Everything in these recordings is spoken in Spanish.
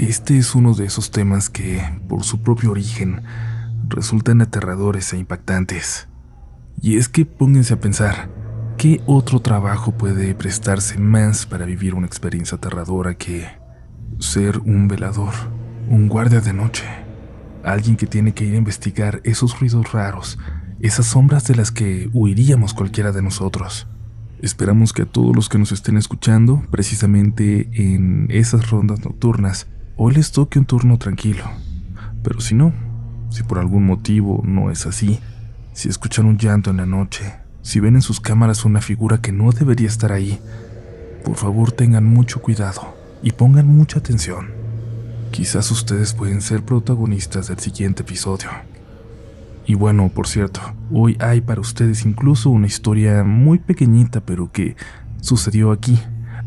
Este es uno de esos temas que, por su propio origen, resultan aterradores e impactantes. Y es que pónganse a pensar, ¿qué otro trabajo puede prestarse más para vivir una experiencia aterradora que ser un velador, un guardia de noche? Alguien que tiene que ir a investigar esos ruidos raros, esas sombras de las que huiríamos cualquiera de nosotros. Esperamos que a todos los que nos estén escuchando, precisamente en esas rondas nocturnas, hoy les toque un turno tranquilo. Pero si no, si por algún motivo no es así, si escuchan un llanto en la noche, si ven en sus cámaras una figura que no debería estar ahí, por favor tengan mucho cuidado y pongan mucha atención. Quizás ustedes pueden ser protagonistas del siguiente episodio. Y bueno, por cierto, hoy hay para ustedes incluso una historia muy pequeñita, pero que sucedió aquí,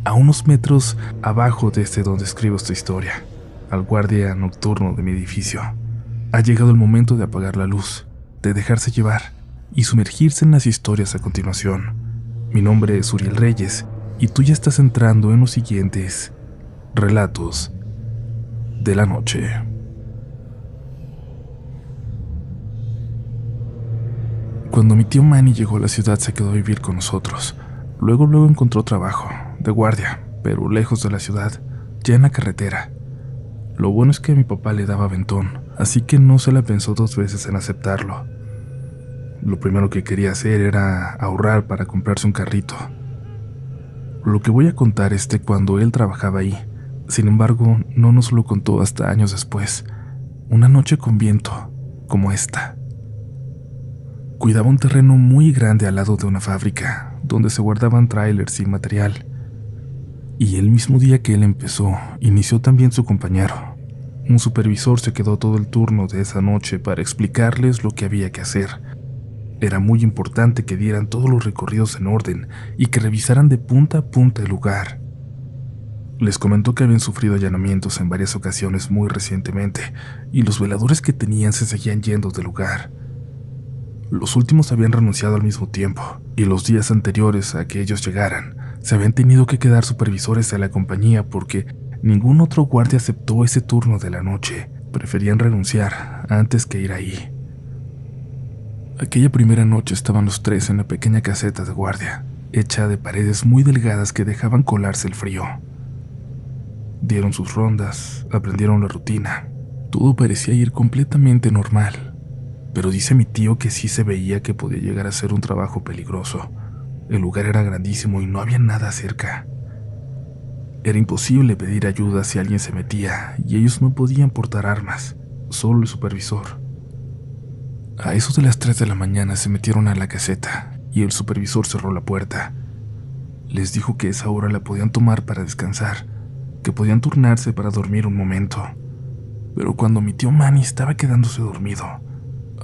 a unos metros abajo desde donde escribo esta historia, al guardia nocturno de mi edificio. Ha llegado el momento de apagar la luz, de dejarse llevar y sumergirse en las historias a continuación. Mi nombre es Uriel Reyes y tú ya estás entrando en los siguientes relatos de la noche. Cuando mi tío Manny llegó a la ciudad se quedó a vivir con nosotros. Luego luego encontró trabajo, de guardia, pero lejos de la ciudad, ya en la carretera. Lo bueno es que mi papá le daba ventón, así que no se la pensó dos veces en aceptarlo. Lo primero que quería hacer era ahorrar para comprarse un carrito. Lo que voy a contar es de cuando él trabajaba ahí. Sin embargo, no nos lo contó hasta años después, una noche con viento, como esta. Cuidaba un terreno muy grande al lado de una fábrica, donde se guardaban trailers y material. Y el mismo día que él empezó, inició también su compañero. Un supervisor se quedó todo el turno de esa noche para explicarles lo que había que hacer. Era muy importante que dieran todos los recorridos en orden y que revisaran de punta a punta el lugar. Les comentó que habían sufrido allanamientos en varias ocasiones muy recientemente y los veladores que tenían se seguían yendo del lugar. Los últimos habían renunciado al mismo tiempo, y los días anteriores a que ellos llegaran, se habían tenido que quedar supervisores de la compañía porque ningún otro guardia aceptó ese turno de la noche. Preferían renunciar antes que ir ahí. Aquella primera noche estaban los tres en la pequeña caseta de guardia, hecha de paredes muy delgadas que dejaban colarse el frío. Dieron sus rondas, aprendieron la rutina. Todo parecía ir completamente normal pero dice mi tío que sí se veía que podía llegar a ser un trabajo peligroso. El lugar era grandísimo y no había nada cerca. Era imposible pedir ayuda si alguien se metía y ellos no podían portar armas, solo el supervisor. A eso de las 3 de la mañana se metieron a la caseta y el supervisor cerró la puerta. Les dijo que esa hora la podían tomar para descansar, que podían turnarse para dormir un momento. Pero cuando mi tío Manny estaba quedándose dormido,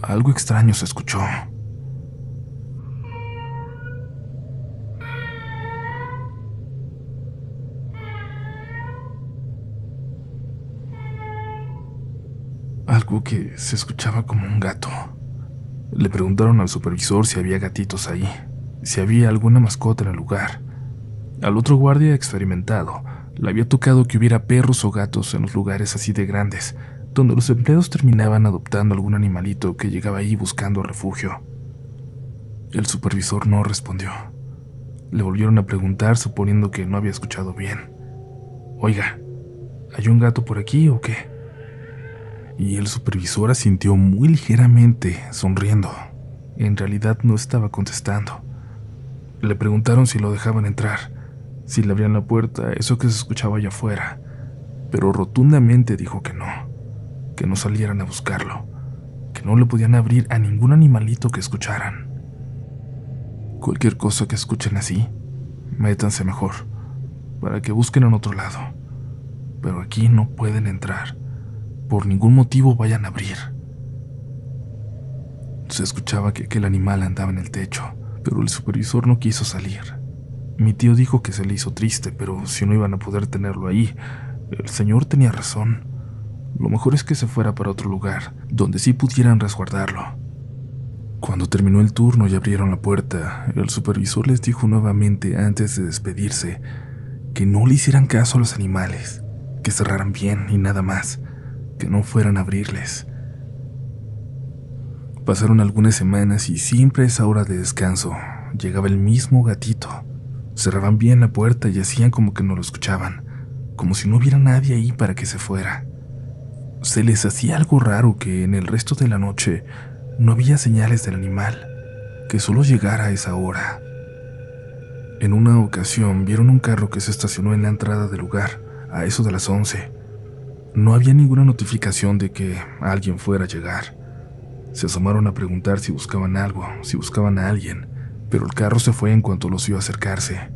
algo extraño se escuchó. Que se escuchaba como un gato. Le preguntaron al supervisor si había gatitos ahí, si había alguna mascota en el lugar. Al otro guardia experimentado le había tocado que hubiera perros o gatos en los lugares así de grandes, donde los empleados terminaban adoptando algún animalito que llegaba ahí buscando refugio. El supervisor no respondió. Le volvieron a preguntar suponiendo que no había escuchado bien. Oiga, ¿hay un gato por aquí o qué? Y el supervisor asintió muy ligeramente, sonriendo. En realidad no estaba contestando. Le preguntaron si lo dejaban entrar, si le abrían la puerta, eso que se escuchaba allá afuera, pero rotundamente dijo que no que no salieran a buscarlo, que no le podían abrir a ningún animalito que escucharan. Cualquier cosa que escuchen así, métanse mejor, para que busquen en otro lado. Pero aquí no pueden entrar. Por ningún motivo vayan a abrir. Se escuchaba que aquel animal andaba en el techo, pero el supervisor no quiso salir. Mi tío dijo que se le hizo triste, pero si no iban a poder tenerlo ahí, el señor tenía razón. Lo mejor es que se fuera para otro lugar, donde sí pudieran resguardarlo. Cuando terminó el turno y abrieron la puerta, el supervisor les dijo nuevamente antes de despedirse que no le hicieran caso a los animales, que cerraran bien y nada más, que no fueran a abrirles. Pasaron algunas semanas y siempre a esa hora de descanso llegaba el mismo gatito. Cerraban bien la puerta y hacían como que no lo escuchaban, como si no hubiera nadie ahí para que se fuera. Se les hacía algo raro que en el resto de la noche no había señales del animal, que solo llegara a esa hora. En una ocasión vieron un carro que se estacionó en la entrada del lugar, a eso de las 11. No había ninguna notificación de que alguien fuera a llegar. Se asomaron a preguntar si buscaban algo, si buscaban a alguien, pero el carro se fue en cuanto los vio acercarse.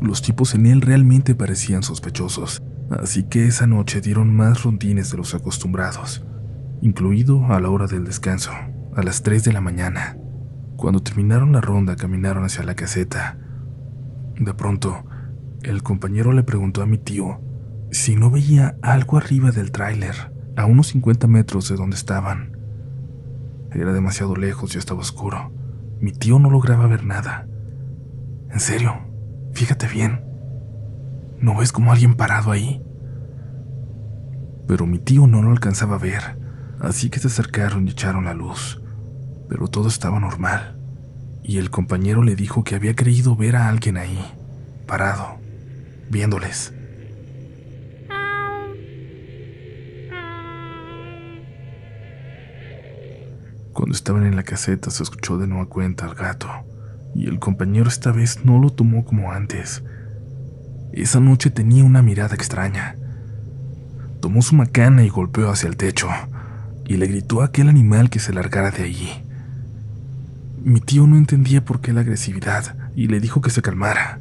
Los tipos en él realmente parecían sospechosos, así que esa noche dieron más rondines de los acostumbrados, incluido a la hora del descanso, a las 3 de la mañana. Cuando terminaron la ronda caminaron hacia la caseta, de pronto, el compañero le preguntó a mi tío si no veía algo arriba del tráiler, a unos 50 metros de donde estaban. Era demasiado lejos y estaba oscuro. Mi tío no lograba ver nada. En serio, fíjate bien. ¿No ves como alguien parado ahí? Pero mi tío no lo alcanzaba a ver, así que se acercaron y echaron la luz. Pero todo estaba normal y el compañero le dijo que había creído ver a alguien ahí, parado, viéndoles. Cuando estaban en la caseta se escuchó de nueva cuenta al gato, y el compañero esta vez no lo tomó como antes. Esa noche tenía una mirada extraña. Tomó su macana y golpeó hacia el techo, y le gritó a aquel animal que se largara de allí. Mi tío no entendía por qué la agresividad y le dijo que se calmara.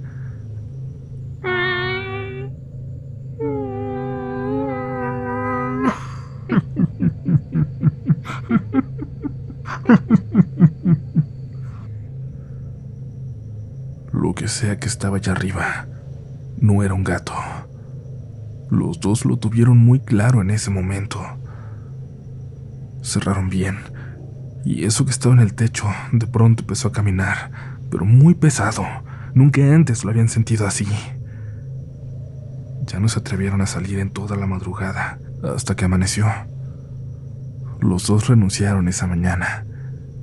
Que sea que estaba allá arriba, no era un gato. Los dos lo tuvieron muy claro en ese momento. Cerraron bien y eso que estaba en el techo de pronto empezó a caminar, pero muy pesado. Nunca antes lo habían sentido así. Ya no se atrevieron a salir en toda la madrugada, hasta que amaneció. Los dos renunciaron esa mañana.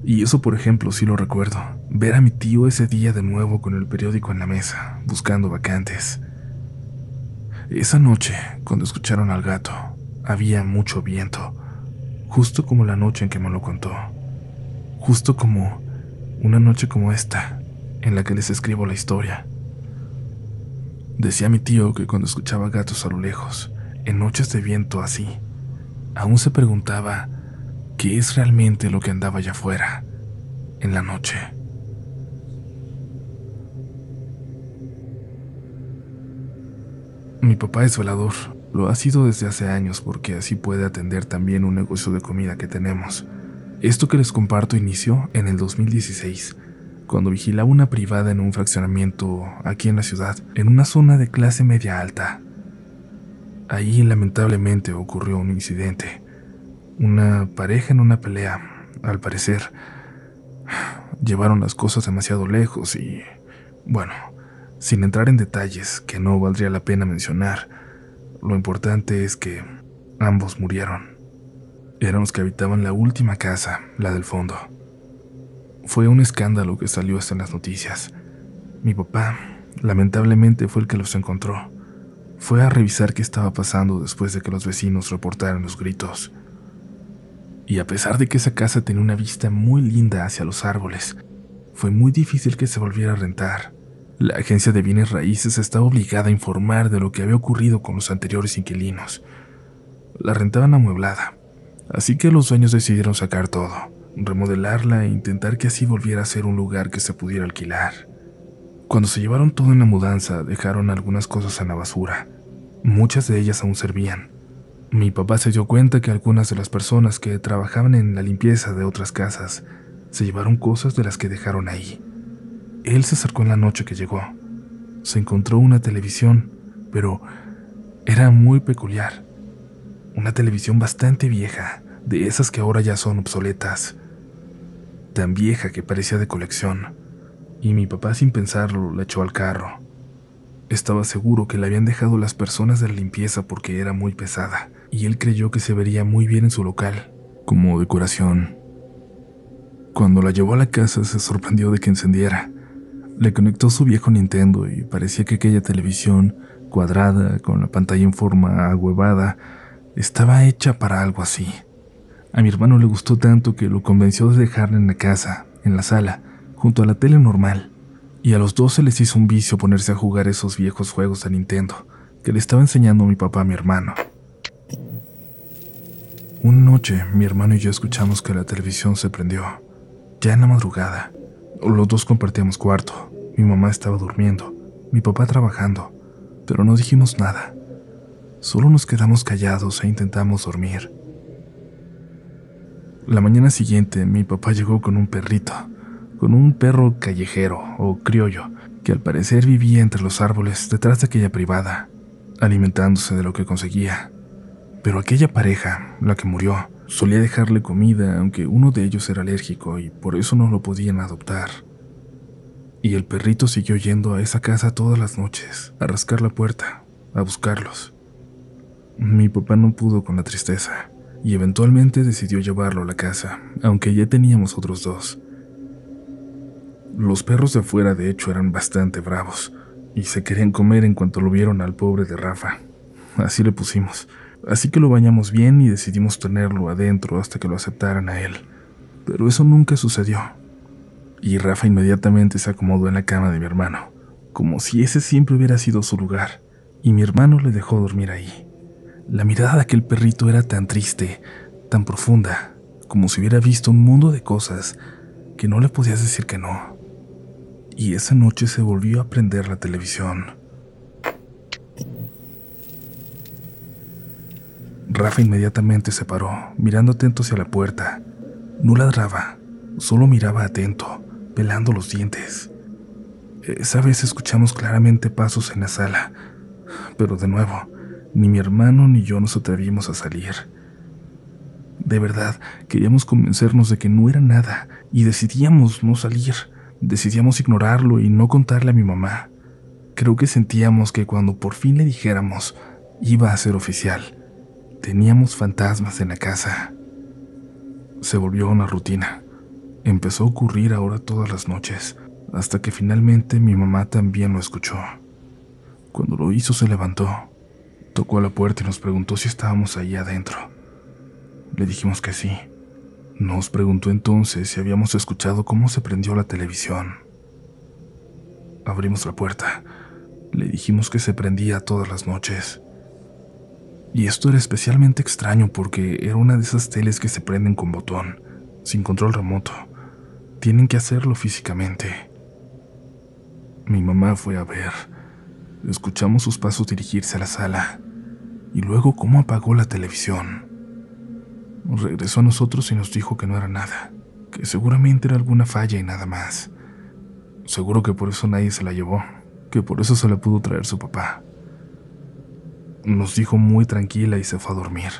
Y eso, por ejemplo, sí lo recuerdo. Ver a mi tío ese día de nuevo con el periódico en la mesa, buscando vacantes. Esa noche, cuando escucharon al gato, había mucho viento, justo como la noche en que me lo contó justo como una noche como esta, en la que les escribo la historia. Decía mi tío que cuando escuchaba gatos a lo lejos, en noches de viento así, aún se preguntaba qué es realmente lo que andaba allá afuera, en la noche. Mi papá es velador, lo ha sido desde hace años porque así puede atender también un negocio de comida que tenemos. Esto que les comparto inició en el 2016, cuando vigilaba una privada en un fraccionamiento aquí en la ciudad, en una zona de clase media alta. Ahí lamentablemente ocurrió un incidente. Una pareja en una pelea, al parecer, llevaron las cosas demasiado lejos y, bueno, sin entrar en detalles que no valdría la pena mencionar, lo importante es que ambos murieron eran los que habitaban la última casa, la del fondo. Fue un escándalo que salió hasta en las noticias. Mi papá, lamentablemente, fue el que los encontró. Fue a revisar qué estaba pasando después de que los vecinos reportaron los gritos. Y a pesar de que esa casa tenía una vista muy linda hacia los árboles, fue muy difícil que se volviera a rentar. La agencia de bienes raíces estaba obligada a informar de lo que había ocurrido con los anteriores inquilinos. La rentaban amueblada, Así que los dueños decidieron sacar todo, remodelarla e intentar que así volviera a ser un lugar que se pudiera alquilar. Cuando se llevaron todo en la mudanza, dejaron algunas cosas en la basura. Muchas de ellas aún servían. Mi papá se dio cuenta que algunas de las personas que trabajaban en la limpieza de otras casas se llevaron cosas de las que dejaron ahí. Él se acercó en la noche que llegó. Se encontró una televisión, pero era muy peculiar. Una televisión bastante vieja, de esas que ahora ya son obsoletas. Tan vieja que parecía de colección. Y mi papá sin pensarlo la echó al carro. Estaba seguro que la habían dejado las personas de la limpieza porque era muy pesada, y él creyó que se vería muy bien en su local, como decoración. Cuando la llevó a la casa se sorprendió de que encendiera. Le conectó su viejo Nintendo y parecía que aquella televisión, cuadrada, con la pantalla en forma ahuevada, estaba hecha para algo así. A mi hermano le gustó tanto que lo convenció de dejarla en la casa, en la sala, junto a la tele normal. Y a los dos se les hizo un vicio ponerse a jugar esos viejos juegos de Nintendo que le estaba enseñando mi papá a mi hermano. Una noche, mi hermano y yo escuchamos que la televisión se prendió, ya en la madrugada. Los dos compartíamos cuarto. Mi mamá estaba durmiendo, mi papá trabajando, pero no dijimos nada. Solo nos quedamos callados e intentamos dormir. La mañana siguiente mi papá llegó con un perrito, con un perro callejero o criollo, que al parecer vivía entre los árboles detrás de aquella privada, alimentándose de lo que conseguía. Pero aquella pareja, la que murió, solía dejarle comida aunque uno de ellos era alérgico y por eso no lo podían adoptar. Y el perrito siguió yendo a esa casa todas las noches, a rascar la puerta, a buscarlos. Mi papá no pudo con la tristeza y eventualmente decidió llevarlo a la casa, aunque ya teníamos otros dos. Los perros de afuera de hecho eran bastante bravos y se querían comer en cuanto lo vieron al pobre de Rafa. Así le pusimos. Así que lo bañamos bien y decidimos tenerlo adentro hasta que lo aceptaran a él. Pero eso nunca sucedió. Y Rafa inmediatamente se acomodó en la cama de mi hermano, como si ese siempre hubiera sido su lugar, y mi hermano le dejó dormir ahí. La mirada de aquel perrito era tan triste, tan profunda, como si hubiera visto un mundo de cosas que no le podías decir que no. Y esa noche se volvió a prender la televisión. Rafa inmediatamente se paró, mirando atento hacia la puerta. No ladraba, solo miraba atento, pelando los dientes. Esa vez escuchamos claramente pasos en la sala, pero de nuevo, ni mi hermano ni yo nos atrevimos a salir. De verdad, queríamos convencernos de que no era nada y decidíamos no salir, decidíamos ignorarlo y no contarle a mi mamá. Creo que sentíamos que cuando por fin le dijéramos, iba a ser oficial Teníamos fantasmas en la casa. Se volvió una rutina. Empezó a ocurrir ahora todas las noches, hasta que finalmente mi mamá también lo escuchó. Cuando lo hizo se levantó, tocó a la puerta y nos preguntó si estábamos ahí adentro. Le dijimos que sí. Nos preguntó entonces si habíamos escuchado cómo se prendió la televisión. Abrimos la puerta. Le dijimos que se prendía todas las noches. Y esto era especialmente extraño porque era una de esas teles que se prenden con botón, sin control remoto. Tienen que hacerlo físicamente. Mi mamá fue a ver. Escuchamos sus pasos dirigirse a la sala y luego cómo apagó la televisión. Regresó a nosotros y nos dijo que no era nada, que seguramente era alguna falla y nada más. Seguro que por eso nadie se la llevó, que por eso se la pudo traer su papá. Nos dijo muy tranquila y se fue a dormir.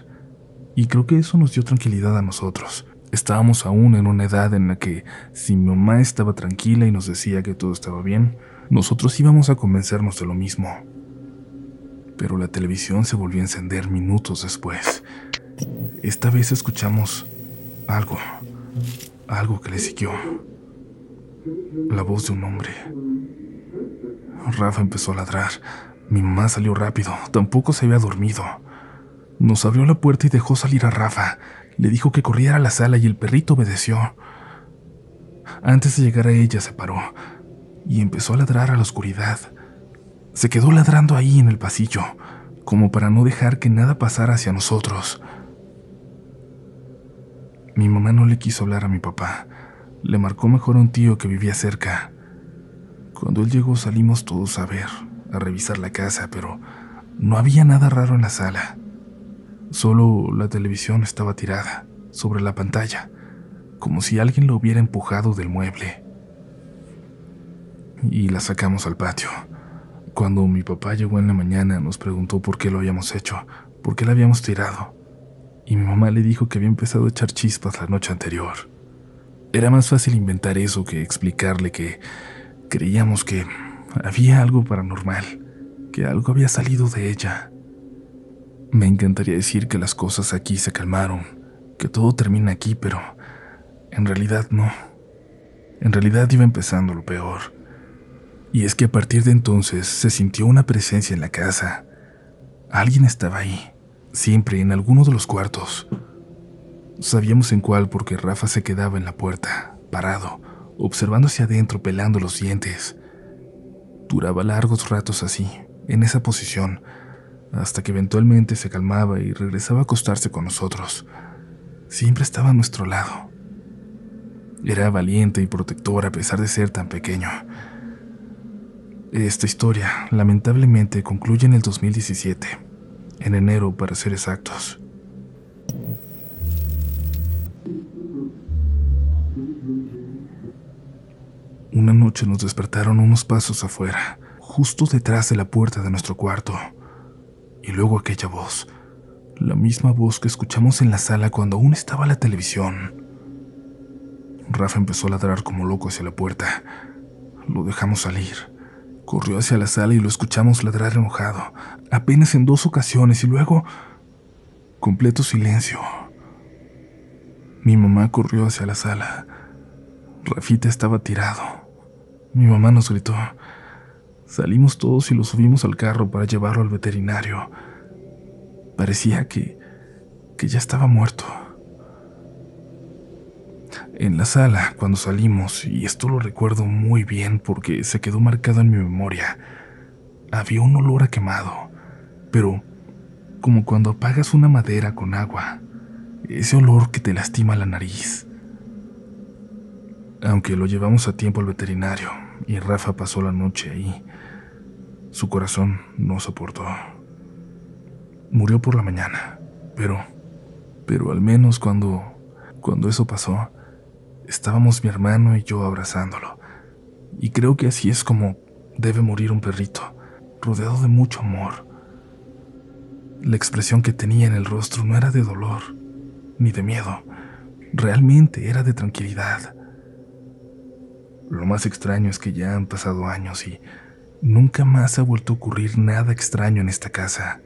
Y creo que eso nos dio tranquilidad a nosotros. Estábamos aún en una edad en la que si mi mamá estaba tranquila y nos decía que todo estaba bien, nosotros íbamos a convencernos de lo mismo. Pero la televisión se volvió a encender minutos después. Esta vez escuchamos algo, algo que le siguió. La voz de un hombre. Rafa empezó a ladrar. Mi mamá salió rápido, tampoco se había dormido. Nos abrió la puerta y dejó salir a Rafa. Le dijo que corriera a la sala y el perrito obedeció. Antes de llegar a ella se paró y empezó a ladrar a la oscuridad. Se quedó ladrando ahí en el pasillo, como para no dejar que nada pasara hacia nosotros. Mi mamá no le quiso hablar a mi papá. Le marcó mejor a un tío que vivía cerca. Cuando él llegó salimos todos a ver a revisar la casa, pero no había nada raro en la sala. Solo la televisión estaba tirada sobre la pantalla, como si alguien lo hubiera empujado del mueble. Y la sacamos al patio. Cuando mi papá llegó en la mañana nos preguntó por qué lo habíamos hecho, por qué la habíamos tirado. Y mi mamá le dijo que había empezado a echar chispas la noche anterior. Era más fácil inventar eso que explicarle que creíamos que había algo paranormal que algo había salido de ella. Me encantaría decir que las cosas aquí se calmaron, que todo termina aquí, pero en realidad no. En realidad iba empezando lo peor. Y es que a partir de entonces se sintió una presencia en la casa. Alguien estaba ahí, siempre en alguno de los cuartos. Sabíamos en cuál porque Rafa se quedaba en la puerta, parado, observando hacia adentro, pelando los dientes. Duraba largos ratos así, en esa posición, hasta que eventualmente se calmaba y regresaba a acostarse con nosotros. Siempre estaba a nuestro lado. Era valiente y protector a pesar de ser tan pequeño. Esta historia, lamentablemente, concluye en el 2017, en enero para ser exactos. Una noche nos despertaron unos pasos afuera, justo detrás de la puerta de nuestro cuarto. Y luego aquella voz, la misma voz que escuchamos en la sala cuando aún estaba la televisión. Rafa empezó a ladrar como loco hacia la puerta. Lo dejamos salir. Corrió hacia la sala y lo escuchamos ladrar enojado, apenas en dos ocasiones y luego completo silencio. Mi mamá corrió hacia la sala. Rafita estaba tirado. Mi mamá nos gritó. Salimos todos y lo subimos al carro para llevarlo al veterinario. Parecía que, que ya estaba muerto. En la sala, cuando salimos, y esto lo recuerdo muy bien porque se quedó marcado en mi memoria, había un olor a quemado, pero como cuando apagas una madera con agua, ese olor que te lastima la nariz. Aunque lo llevamos a tiempo al veterinario y Rafa pasó la noche ahí, su corazón no soportó. Murió por la mañana, pero, pero al menos cuando, cuando eso pasó, Estábamos mi hermano y yo abrazándolo. Y creo que así es como debe morir un perrito, rodeado de mucho amor. La expresión que tenía en el rostro no era de dolor, ni de miedo, realmente era de tranquilidad. Lo más extraño es que ya han pasado años y nunca más ha vuelto a ocurrir nada extraño en esta casa.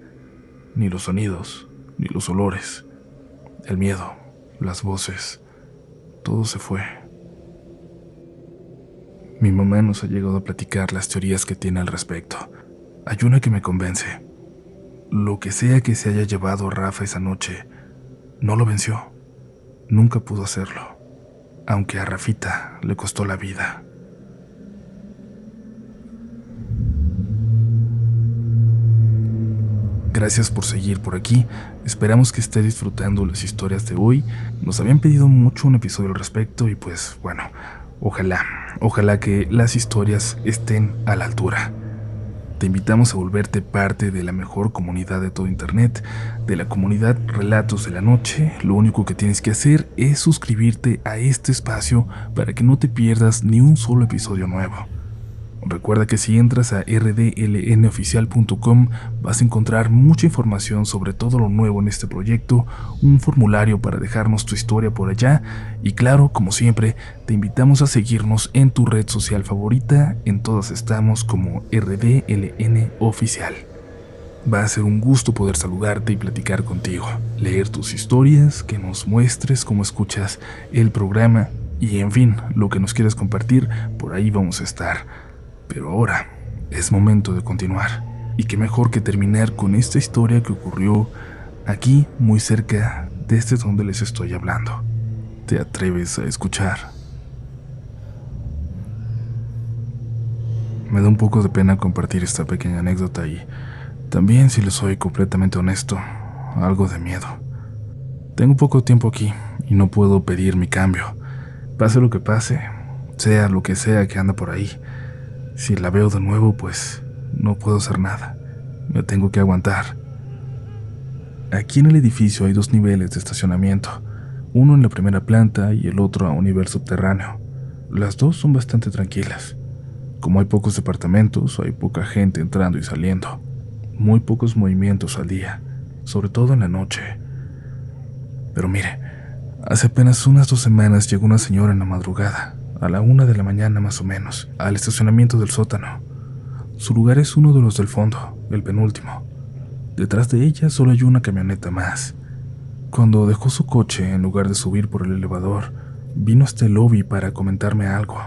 Ni los sonidos, ni los olores, el miedo, las voces todo se fue. Mi mamá nos ha llegado a platicar las teorías que tiene al respecto. Hay una que me convence. Lo que sea que se haya llevado Rafa esa noche, no lo venció. Nunca pudo hacerlo, aunque a Rafita le costó la vida. Gracias por seguir por aquí. Esperamos que esté disfrutando las historias de hoy. Nos habían pedido mucho un episodio al respecto y pues bueno, ojalá, ojalá que las historias estén a la altura. Te invitamos a volverte parte de la mejor comunidad de todo Internet, de la comunidad Relatos de la Noche. Lo único que tienes que hacer es suscribirte a este espacio para que no te pierdas ni un solo episodio nuevo. Recuerda que si entras a rdlnoficial.com vas a encontrar mucha información sobre todo lo nuevo en este proyecto, un formulario para dejarnos tu historia por allá y claro, como siempre, te invitamos a seguirnos en tu red social favorita, en todas estamos como RDLN Oficial. Va a ser un gusto poder saludarte y platicar contigo, leer tus historias, que nos muestres cómo escuchas el programa y en fin, lo que nos quieras compartir, por ahí vamos a estar. Pero ahora es momento de continuar. Y qué mejor que terminar con esta historia que ocurrió aquí, muy cerca de este donde les estoy hablando. ¿Te atreves a escuchar? Me da un poco de pena compartir esta pequeña anécdota y también, si les soy completamente honesto, algo de miedo. Tengo poco tiempo aquí y no puedo pedir mi cambio. Pase lo que pase, sea lo que sea que anda por ahí, si la veo de nuevo, pues no puedo hacer nada. Me tengo que aguantar. Aquí en el edificio hay dos niveles de estacionamiento, uno en la primera planta y el otro a un nivel subterráneo. Las dos son bastante tranquilas. Como hay pocos departamentos, hay poca gente entrando y saliendo. Muy pocos movimientos al día, sobre todo en la noche. Pero mire, hace apenas unas dos semanas llegó una señora en la madrugada, a la una de la mañana más o menos, al estacionamiento del sótano. Su lugar es uno de los del fondo, el penúltimo. Detrás de ella solo hay una camioneta más. Cuando dejó su coche, en lugar de subir por el elevador, vino hasta el lobby para comentarme algo.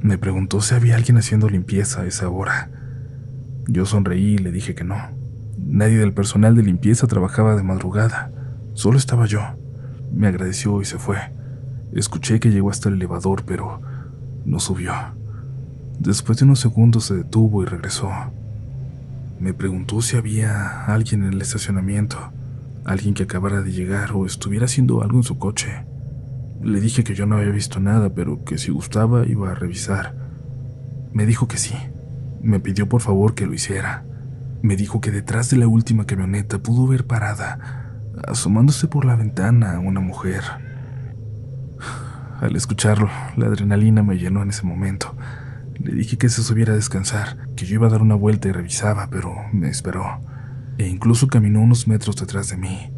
Me preguntó si había alguien haciendo limpieza a esa hora. Yo sonreí y le dije que no. Nadie del personal de limpieza trabajaba de madrugada, solo estaba yo. Me agradeció y se fue. Escuché que llegó hasta el elevador, pero no subió. Después de unos segundos se detuvo y regresó. Me preguntó si había alguien en el estacionamiento, alguien que acabara de llegar o estuviera haciendo algo en su coche. Le dije que yo no había visto nada, pero que si gustaba iba a revisar. Me dijo que sí. Me pidió por favor que lo hiciera. Me dijo que detrás de la última camioneta pudo ver parada, asomándose por la ventana, a una mujer. Al escucharlo, la adrenalina me llenó en ese momento. Le dije que se subiera a descansar, que yo iba a dar una vuelta y revisaba, pero me esperó, e incluso caminó unos metros detrás de mí.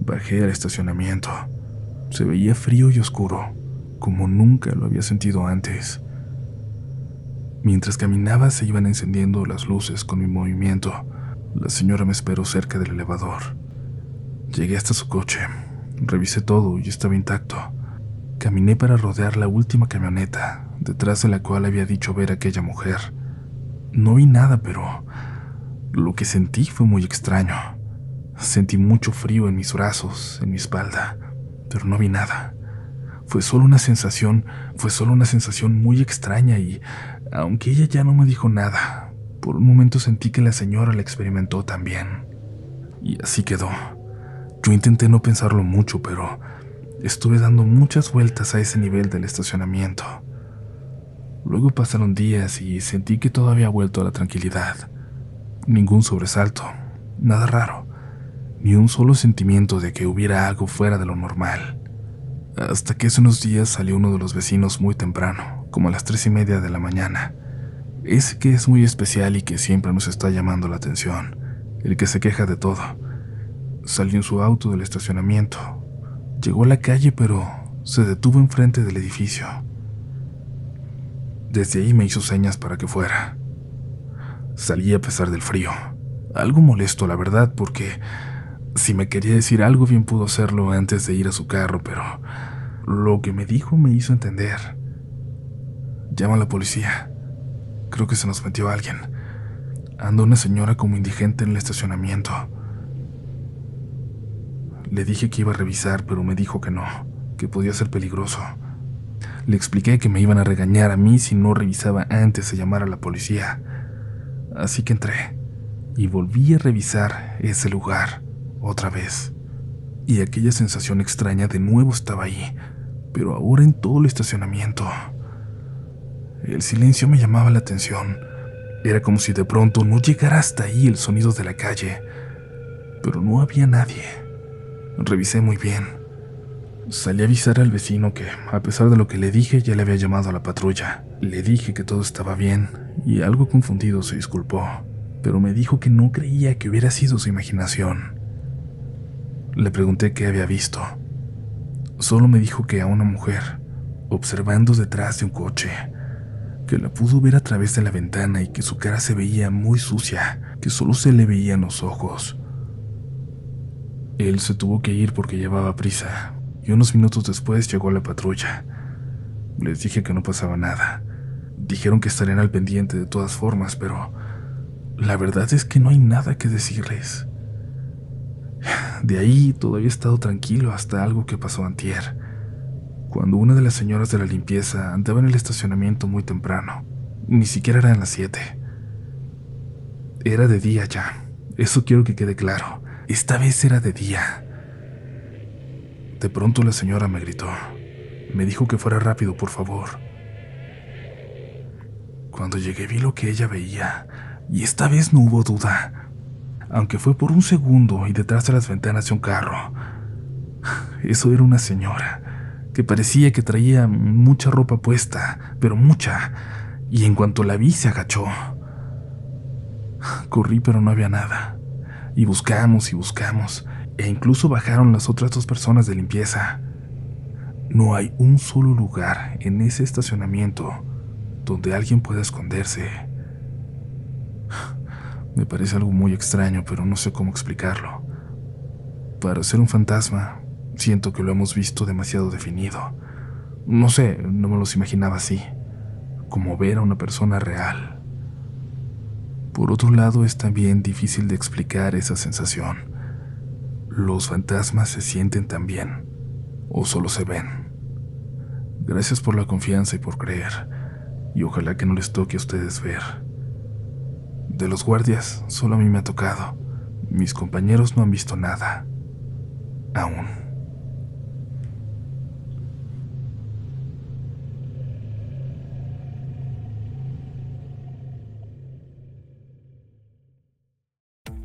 Bajé al estacionamiento. Se veía frío y oscuro, como nunca lo había sentido antes. Mientras caminaba se iban encendiendo las luces con mi movimiento. La señora me esperó cerca del elevador. Llegué hasta su coche. Revisé todo y estaba intacto. Caminé para rodear la última camioneta, detrás de la cual había dicho ver a aquella mujer. No vi nada, pero lo que sentí fue muy extraño. Sentí mucho frío en mis brazos, en mi espalda, pero no vi nada. Fue solo una sensación, fue solo una sensación muy extraña y, aunque ella ya no me dijo nada, por un momento sentí que la señora la experimentó también. Y así quedó. Yo intenté no pensarlo mucho, pero estuve dando muchas vueltas a ese nivel del estacionamiento. Luego pasaron días y sentí que todo había vuelto a la tranquilidad. Ningún sobresalto, nada raro, ni un solo sentimiento de que hubiera algo fuera de lo normal. Hasta que hace unos días salió uno de los vecinos muy temprano, como a las tres y media de la mañana. Ese que es muy especial y que siempre nos está llamando la atención, el que se queja de todo. Salió en su auto del estacionamiento. Llegó a la calle, pero se detuvo enfrente del edificio. Desde ahí me hizo señas para que fuera. Salí a pesar del frío. Algo molesto, la verdad, porque si me quería decir algo bien pudo hacerlo antes de ir a su carro, pero lo que me dijo me hizo entender. Llama a la policía. Creo que se nos metió alguien. Anda una señora como indigente en el estacionamiento. Le dije que iba a revisar, pero me dijo que no, que podía ser peligroso. Le expliqué que me iban a regañar a mí si no revisaba antes de llamar a la policía. Así que entré y volví a revisar ese lugar otra vez. Y aquella sensación extraña de nuevo estaba ahí, pero ahora en todo el estacionamiento. El silencio me llamaba la atención. Era como si de pronto no llegara hasta ahí el sonido de la calle, pero no había nadie. Revisé muy bien. Salí a avisar al vecino que, a pesar de lo que le dije, ya le había llamado a la patrulla. Le dije que todo estaba bien y algo confundido se disculpó, pero me dijo que no creía que hubiera sido su imaginación. Le pregunté qué había visto. Solo me dijo que a una mujer, observando detrás de un coche, que la pudo ver a través de la ventana y que su cara se veía muy sucia, que solo se le veían los ojos. Él se tuvo que ir porque llevaba prisa, y unos minutos después llegó la patrulla. Les dije que no pasaba nada. Dijeron que estarían al pendiente de todas formas, pero la verdad es que no hay nada que decirles. De ahí todavía he estado tranquilo hasta algo que pasó antier, cuando una de las señoras de la limpieza andaba en el estacionamiento muy temprano. Ni siquiera eran las siete. Era de día ya, eso quiero que quede claro. Esta vez era de día. De pronto la señora me gritó. Me dijo que fuera rápido, por favor. Cuando llegué vi lo que ella veía, y esta vez no hubo duda aunque fue por un segundo y detrás de las ventanas de un carro. Eso era una señora, que parecía que traía mucha ropa puesta, pero mucha, y en cuanto la vi se agachó. Corrí pero no había nada, y buscamos y buscamos, e incluso bajaron las otras dos personas de limpieza. No hay un solo lugar en ese estacionamiento donde alguien pueda esconderse. Me parece algo muy extraño, pero no sé cómo explicarlo. Para ser un fantasma, siento que lo hemos visto demasiado definido. No sé, no me los imaginaba así, como ver a una persona real. Por otro lado, es también difícil de explicar esa sensación. Los fantasmas se sienten también, o solo se ven. Gracias por la confianza y por creer, y ojalá que no les toque a ustedes ver. De los guardias, solo a mí me ha tocado. Mis compañeros no han visto nada. Aún.